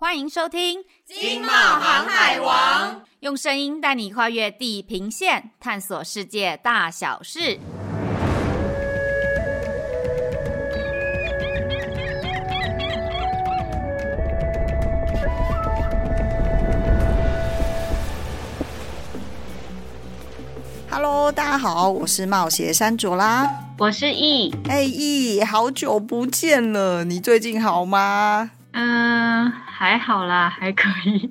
欢迎收听《经贸航海王》，用声音带你跨越地平线，探索世界大小事。Hello，大家好，我是冒险山卓拉，我是易，哎易，好久不见了，你最近好吗？嗯、呃，还好啦，还可以。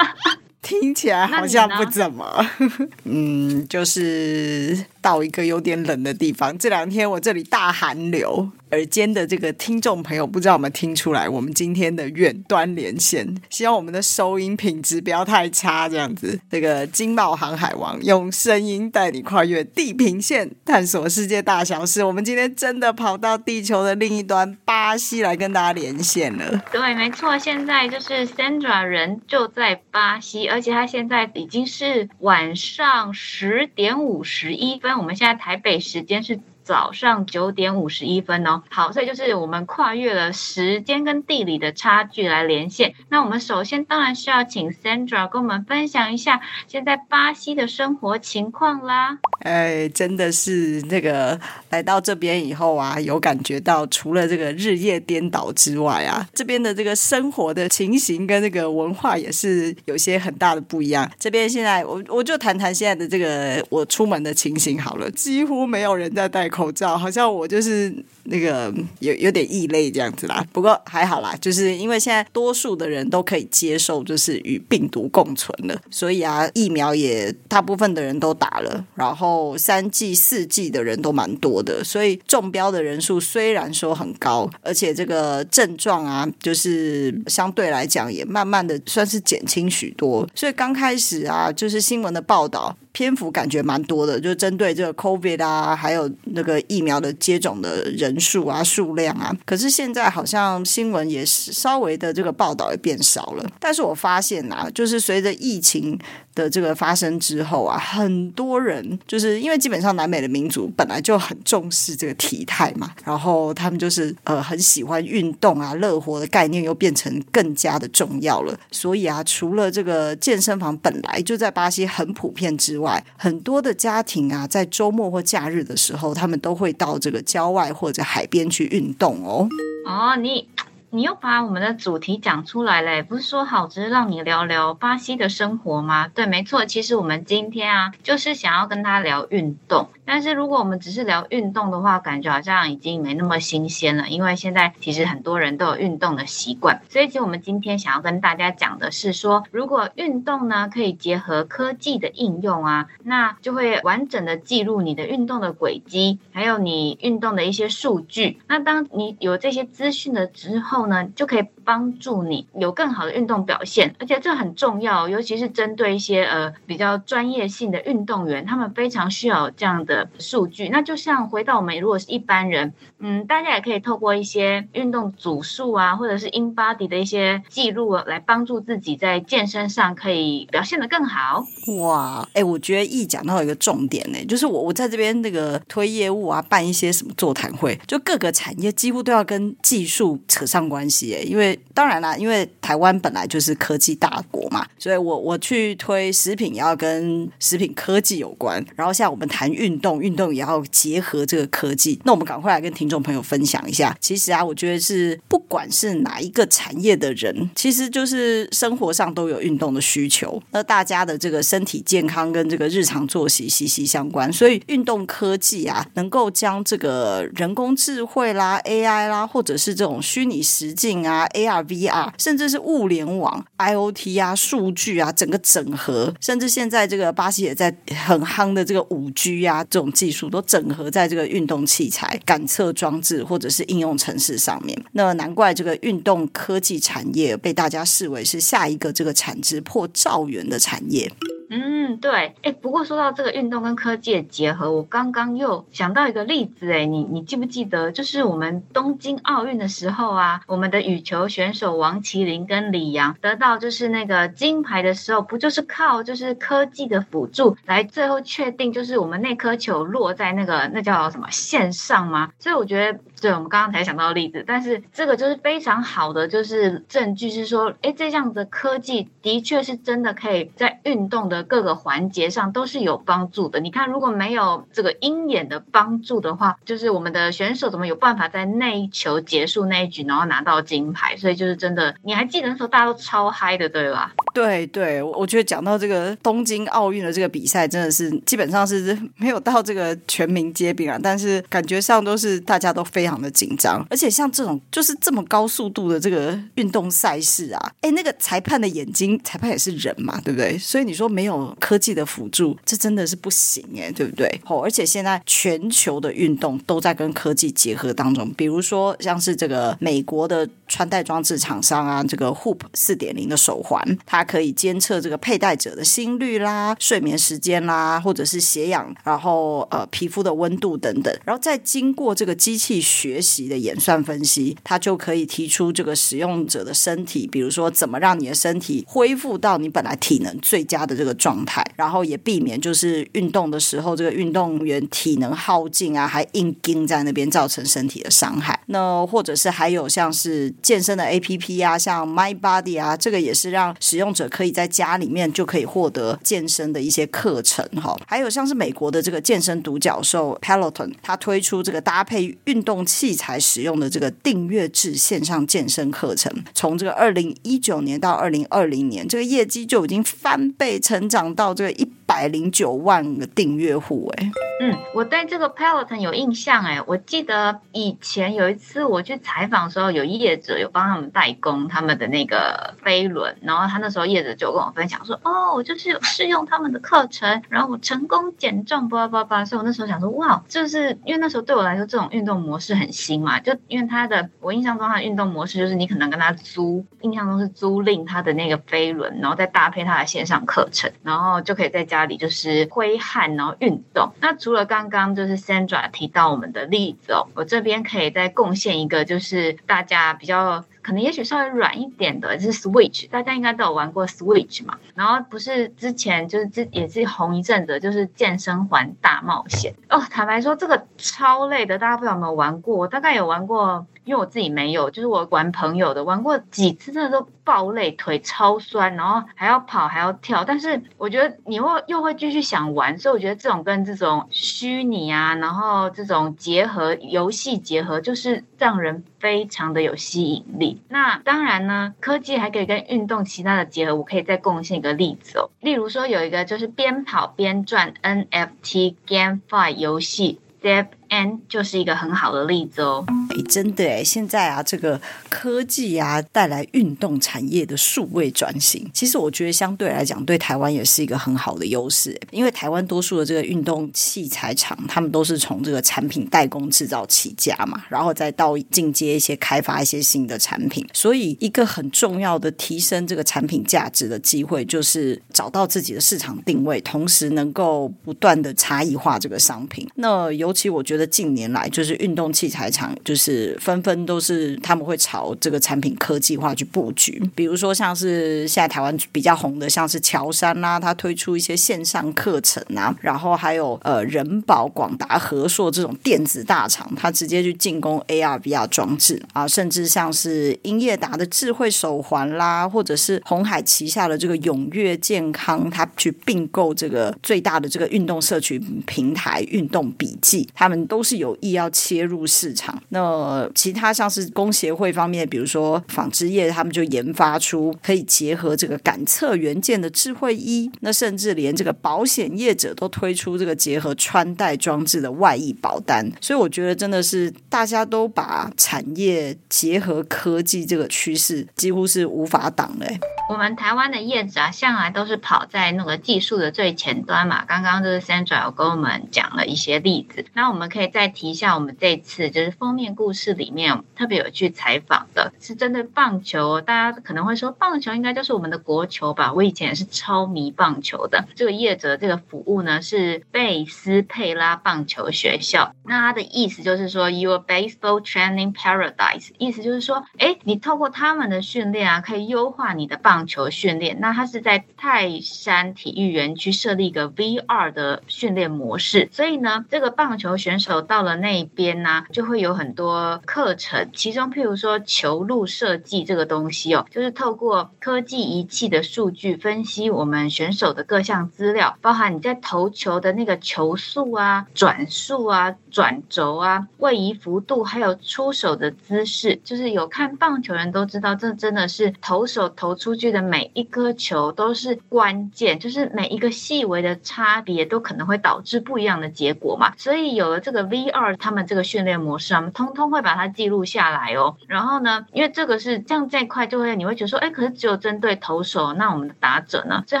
听起来好像不怎么，嗯，就是到一个有点冷的地方。这两天我这里大寒流。耳尖的这个听众朋友，不知道有没有听出来？我们今天的远端连线，希望我们的收音品质不要太差。这样子，这个经贸航海王用声音带你跨越地平线，探索世界大小事。我们今天真的跑到地球的另一端巴西来跟大家连线了。对，没错，现在就是 Sandra 人就在巴西，而且他现在已经是晚上十点五十一分。那我们现在台北时间是。早上九点五十一分哦，好，所以就是我们跨越了时间跟地理的差距来连线。那我们首先当然需要请 Sandra 跟我们分享一下现在巴西的生活情况啦。哎，真的是那个来到这边以后啊，有感觉到除了这个日夜颠倒之外啊，这边的这个生活的情形跟这个文化也是有些很大的不一样。这边现在我我就谈谈现在的这个我出门的情形好了，几乎没有人在戴口罩，好像我就是那个有有点异类这样子啦。不过还好啦，就是因为现在多数的人都可以接受，就是与病毒共存了，所以啊，疫苗也大部分的人都打了，然后三剂、四剂的人都蛮多的，所以中标的人数虽然说很高，而且这个症状啊，就是相对来讲也慢慢的算是减轻许多。所以刚开始啊，就是新闻的报道。篇幅感觉蛮多的，就针对这个 COVID 啊，还有那个疫苗的接种的人数啊、数量啊。可是现在好像新闻也是稍微的这个报道也变少了。但是我发现啊，就是随着疫情的这个发生之后啊，很多人就是因为基本上南美的民族本来就很重视这个体态嘛，然后他们就是呃很喜欢运动啊，乐活的概念又变成更加的重要了。所以啊，除了这个健身房本来就在巴西很普遍之外，外很多的家庭啊，在周末或假日的时候，他们都会到这个郊外或者海边去运动哦。哦，你你又把我们的主题讲出来嘞，不是说好只是让你聊聊巴西的生活吗？对，没错，其实我们今天啊，就是想要跟他聊运动。但是如果我们只是聊运动的话，感觉好像已经没那么新鲜了，因为现在其实很多人都有运动的习惯。所以，其实我们今天想要跟大家讲的是说，如果运动呢可以结合科技的应用啊，那就会完整的记录你的运动的轨迹，还有你运动的一些数据。那当你有这些资讯了之后呢，就可以帮助你有更好的运动表现。而且这很重要，尤其是针对一些呃比较专业性的运动员，他们非常需要这样的。数据，那就像回到我们如果是一般人，嗯，大家也可以透过一些运动组数啊，或者是 InBody 的一些记录来帮助自己在健身上可以表现得更好。哇，哎、我觉得一讲到一个重点呢，就是我我在这边那个推业务啊，办一些什么座谈会，就各个产业几乎都要跟技术扯上关系哎，因为当然啦，因为台湾本来就是科技大国嘛，所以我我去推食品也要跟食品科技有关，然后像我们谈运动。动运动也要结合这个科技，那我们赶快来跟听众朋友分享一下。其实啊，我觉得是不管是哪一个产业的人，其实就是生活上都有运动的需求。那大家的这个身体健康跟这个日常作息息息相关，所以运动科技啊，能够将这个人工智慧啦、AI 啦，或者是这种虚拟实境啊、AR、VR，甚至是物联网、IoT 啊、数据啊，整个整合，甚至现在这个巴西也在很夯的这个五 G 啊。这种技术都整合在这个运动器材感测装置或者是应用程式上面，那难怪这个运动科技产业被大家视为是下一个这个产值破兆元的产业。嗯，对，哎，不过说到这个运动跟科技的结合，我刚刚又想到一个例子，哎，你你记不记得，就是我们东京奥运的时候啊，我们的羽球选手王齐麟跟李阳得到就是那个金牌的时候，不就是靠就是科技的辅助来最后确定就是我们那颗球落在那个那叫什么线上吗？所以我觉得。对，我们刚刚才想到的例子，但是这个就是非常好的，就是证据是说，哎，这样的科技的确是真的可以在运动的各个环节上都是有帮助的。你看，如果没有这个鹰眼的帮助的话，就是我们的选手怎么有办法在那一球结束那一局，然后拿到金牌？所以就是真的，你还记得那时候大家都超嗨的，对吧？对对，我觉得讲到这个东京奥运的这个比赛，真的是基本上是 没有到这个全民皆兵啊，但是感觉上都是大家都非常的紧张，而且像这种就是这么高速度的这个运动赛事啊，哎，那个裁判的眼睛，裁判也是人嘛，对不对？所以你说没有科技的辅助，这真的是不行哎，对不对？哦，而且现在全球的运动都在跟科技结合当中，比如说像是这个美国的穿戴装置厂商啊，这个 Hoop 四点零的手环，它。可以监测这个佩戴者的心率啦、睡眠时间啦，或者是血氧，然后呃皮肤的温度等等，然后再经过这个机器学习的演算分析，它就可以提出这个使用者的身体，比如说怎么让你的身体恢复到你本来体能最佳的这个状态，然后也避免就是运动的时候这个运动员体能耗尽啊，还硬盯在那边造成身体的伤害。那或者是还有像是健身的 APP 啊，像 My Body 啊，这个也是让使用者可以在家里面就可以获得健身的一些课程哈，还有像是美国的这个健身独角兽 Peloton，它推出这个搭配运动器材使用的这个订阅制线上健身课程，从这个二零一九年到二零二零年，这个业绩就已经翻倍成长到这个一百零九万个订阅户哎。嗯，我对这个 Peloton 有印象哎，我记得以前有一次我去采访的时候，有业者有帮他们代工他们的那个飞轮，然后他那时候业者就跟我分享说，哦，我就是有试用他们的课程，然后我成功减重，叭叭叭，所以我那时候想说，哇，就是因为那时候对我来说这种运动模式很新嘛，就因为他的我印象中他的运动模式就是你可能跟他租，印象中是租赁他的那个飞轮，然后再搭配他的线上课程，然后就可以在家里就是挥汗然后运动，那。除了刚刚就是三爪提到我们的例子哦，我这边可以再贡献一个，就是大家比较可能也许稍微软一点的，是 Switch，大家应该都有玩过 Switch 嘛。然后不是之前就是之也是红一阵子，就是健身环大冒险哦。坦白说，这个超累的，大家不知道有没有玩过？我大概有玩过。因为我自己没有，就是我玩朋友的，玩过几次，真的都爆累，腿超酸，然后还要跑还要跳。但是我觉得你会又会继续想玩，所以我觉得这种跟这种虚拟啊，然后这种结合游戏结合，就是让人非常的有吸引力。那当然呢，科技还可以跟运动其他的结合，我可以再贡献一个例子哦。例如说有一个就是边跑边转 NFT GameFi 游戏。Dev N 就是一个很好的例子哦。哎，真的哎，现在啊，这个科技啊带来运动产业的数位转型，其实我觉得相对来讲，对台湾也是一个很好的优势。因为台湾多数的这个运动器材厂，他们都是从这个产品代工制造起家嘛，然后再到进阶一些开发一些新的产品。所以，一个很重要的提升这个产品价值的机会，就是找到自己的市场定位，同时能够不断的差异化这个商品。那尤。其我觉得觉得近年来，就是运动器材厂，就是纷纷都是他们会朝这个产品科技化去布局。比如说，像是现在台湾比较红的，像是乔山啦、啊，它推出一些线上课程啊，然后还有呃人保、广达、和硕这种电子大厂，它直接去进攻 AR、VR 装置啊，甚至像是英业达的智慧手环啦，或者是鸿海旗下的这个永跃健康，它去并购这个最大的这个运动社群平台运动笔记。他们都是有意要切入市场。那其他像是工协会方面，比如说纺织业，他们就研发出可以结合这个感测元件的智慧衣。那甚至连这个保险业者都推出这个结合穿戴装置的外溢保单。所以我觉得真的是大家都把产业结合科技这个趋势，几乎是无法挡的。我们台湾的业者啊，向来都是跑在那个技术的最前端嘛。刚刚就是 Sandra 有跟我们讲了一些例子。那我们可以再提一下，我们这次就是封面故事里面特别有去采访的，是针对棒球。大家可能会说，棒球应该就是我们的国球吧？我以前也是超迷棒球的。这个业者这个服务呢，是贝斯佩拉棒球学校。那它的意思就是说，Your Baseball Training Paradise，意思就是说，哎，你透过他们的训练啊，可以优化你的棒。球训练。那它是在泰山体育园区设立一个 VR 的训练模式，所以呢，这个棒球选手手到了那边呢、就会有很多课程，其中譬如说球路设计这个东西哦，就是透过科技仪器的数据分析我们选手的各项资料，包含你在投球的那个球速啊、转速啊、转轴啊、位移幅度，还有出手的姿势，就是有看棒球人都知道，这真的是投手投出去的每一颗球都是关键，就是每一个细微的差别都可能会导致不一样的结果嘛。所以有了这个 V 二他们这个训练模式，我们通通会把它记录下来哦。然后呢，因为这个是这样这一块，就会你会觉得说，哎，可是只有针对投手，那我们的打者呢？所以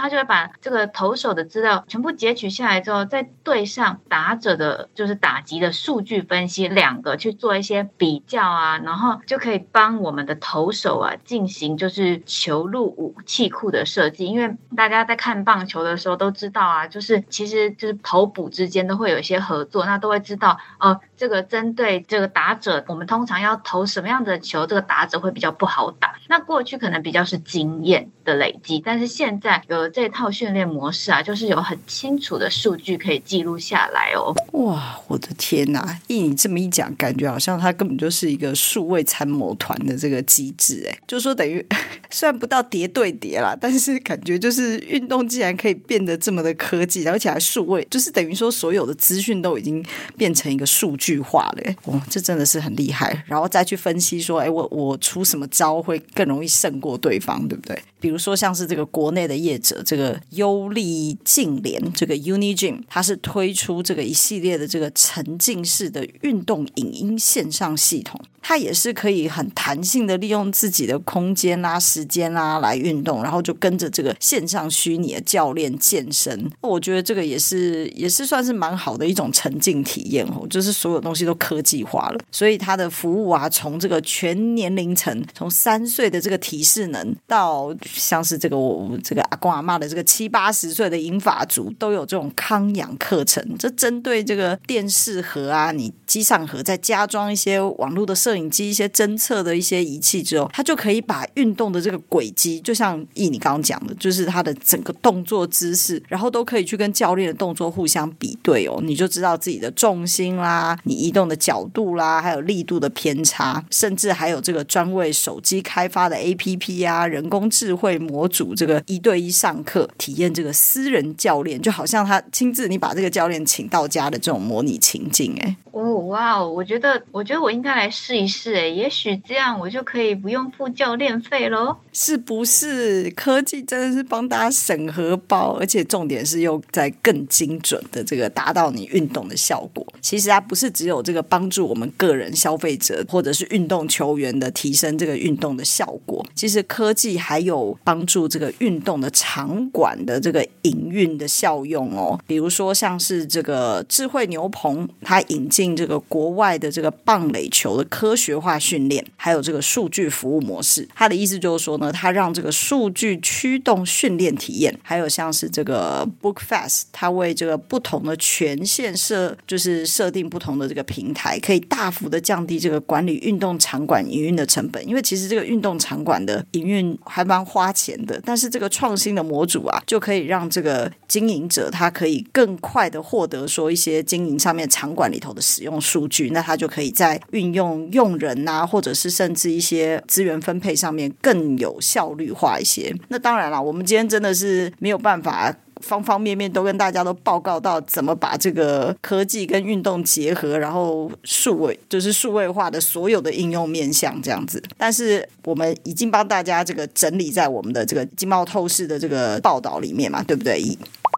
他就会把这个投手的资料全部截取下来之后，再对上打者的，就是打击的数据分析，两个去做一些比较啊，然后就可以帮我们的投手啊进行就是球路武器库的设计。因为大家在看棒球的时候都知道啊，就是其实就是投捕之间都会有一些合作，那都会知道哦。这个针对这个打者，我们通常要投什么样的球，这个打者会比较不好打。那过去可能比较是经验的累积，但是现在有了这套训练模式啊，就是有很清楚的数据可以记录下来哦。哇，我的天哪！依你这么一讲，感觉好像它根本就是一个数位参谋团的这个机制，哎，就说等于 虽然不到叠对叠啦，但是感觉就是运动既然可以变得这么的科技，而且还数位，就是等于说所有的资讯都已经变成一个数据。句话嘞，哇，这真的是很厉害。然后再去分析说，哎，我我出什么招会更容易胜过对方，对不对？比如说像是这个国内的业者，这个优利净联，这个 UniGym，它是推出这个一系列的这个沉浸式的运动影音线上系统。它也是可以很弹性的利用自己的空间啦、时间啦来运动，然后就跟着这个线上虚拟的教练健身。我觉得这个也是也是算是蛮好的一种沉浸体验哦，就是所有东西都科技化了，所以它的服务啊，从这个全年龄层，从三岁的这个体适能，到像是这个我这个阿公阿嬷的这个七八十岁的银发族，都有这种康养课程。这针对这个电视盒啊，你机上盒再加装一些网络的。摄影机一些侦测的一些仪器之后，它就可以把运动的这个轨迹，就像易你刚刚讲的，就是它的整个动作姿势，然后都可以去跟教练的动作互相比对哦，你就知道自己的重心啦，你移动的角度啦，还有力度的偏差，甚至还有这个专为手机开发的 APP 啊，人工智慧模组，这个一对一上课体验这个私人教练，就好像他亲自你把这个教练请到家的这种模拟情境，哎，哦哇哦，我觉得我觉得我应该来试一。试哎，也许这样我就可以不用付教练费喽，是不是？科技真的是帮大家审核包，而且重点是又在更精准的这个达到你运动的效果。其实它不是只有这个帮助我们个人消费者或者是运动球员的提升这个运动的效果，其实科技还有帮助这个运动的场馆的这个营运的效用哦。比如说像是这个智慧牛棚，它引进这个国外的这个棒垒球的科。学化训练，还有这个数据服务模式，它的意思就是说呢，它让这个数据驱动训练体验，还有像是这个 Bookfast，它为这个不同的权限设，就是设定不同的这个平台，可以大幅的降低这个管理运动场馆营运的成本。因为其实这个运动场馆的营运还蛮花钱的，但是这个创新的模组啊，就可以让这个经营者他可以更快的获得说一些经营上面场馆里头的使用数据，那他就可以在运用用。人呐，或者是甚至一些资源分配上面更有效率化一些。那当然了，我们今天真的是没有办法方方面面都跟大家都报告到怎么把这个科技跟运动结合，然后数位就是数位化的所有的应用面向这样子。但是我们已经帮大家这个整理在我们的这个经贸透视的这个报道里面嘛，对不对？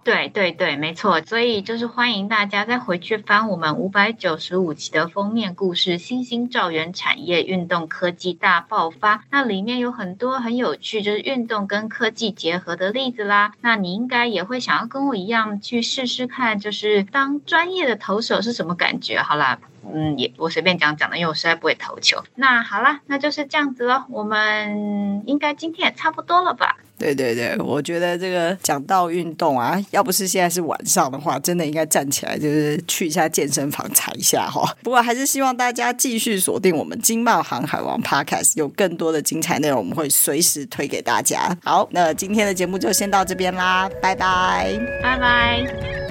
对对对，没错，所以就是欢迎大家再回去翻我们五百九十五期的封面故事《新兴兆元产业运动科技大爆发》，那里面有很多很有趣，就是运动跟科技结合的例子啦。那你应该也会想要跟我一样去试试看，就是当专业的投手是什么感觉？好啦。嗯，也我随便讲讲的，因为我实在不会投球。那好啦，那就是这样子咯。我们应该今天也差不多了吧？对对对，我觉得这个讲到运动啊，要不是现在是晚上的话，真的应该站起来就是去一下健身房踩一下哈。不过还是希望大家继续锁定我们金茂航海王 Podcast，有更多的精彩内容，我们会随时推给大家。好，那今天的节目就先到这边啦，拜拜，拜拜。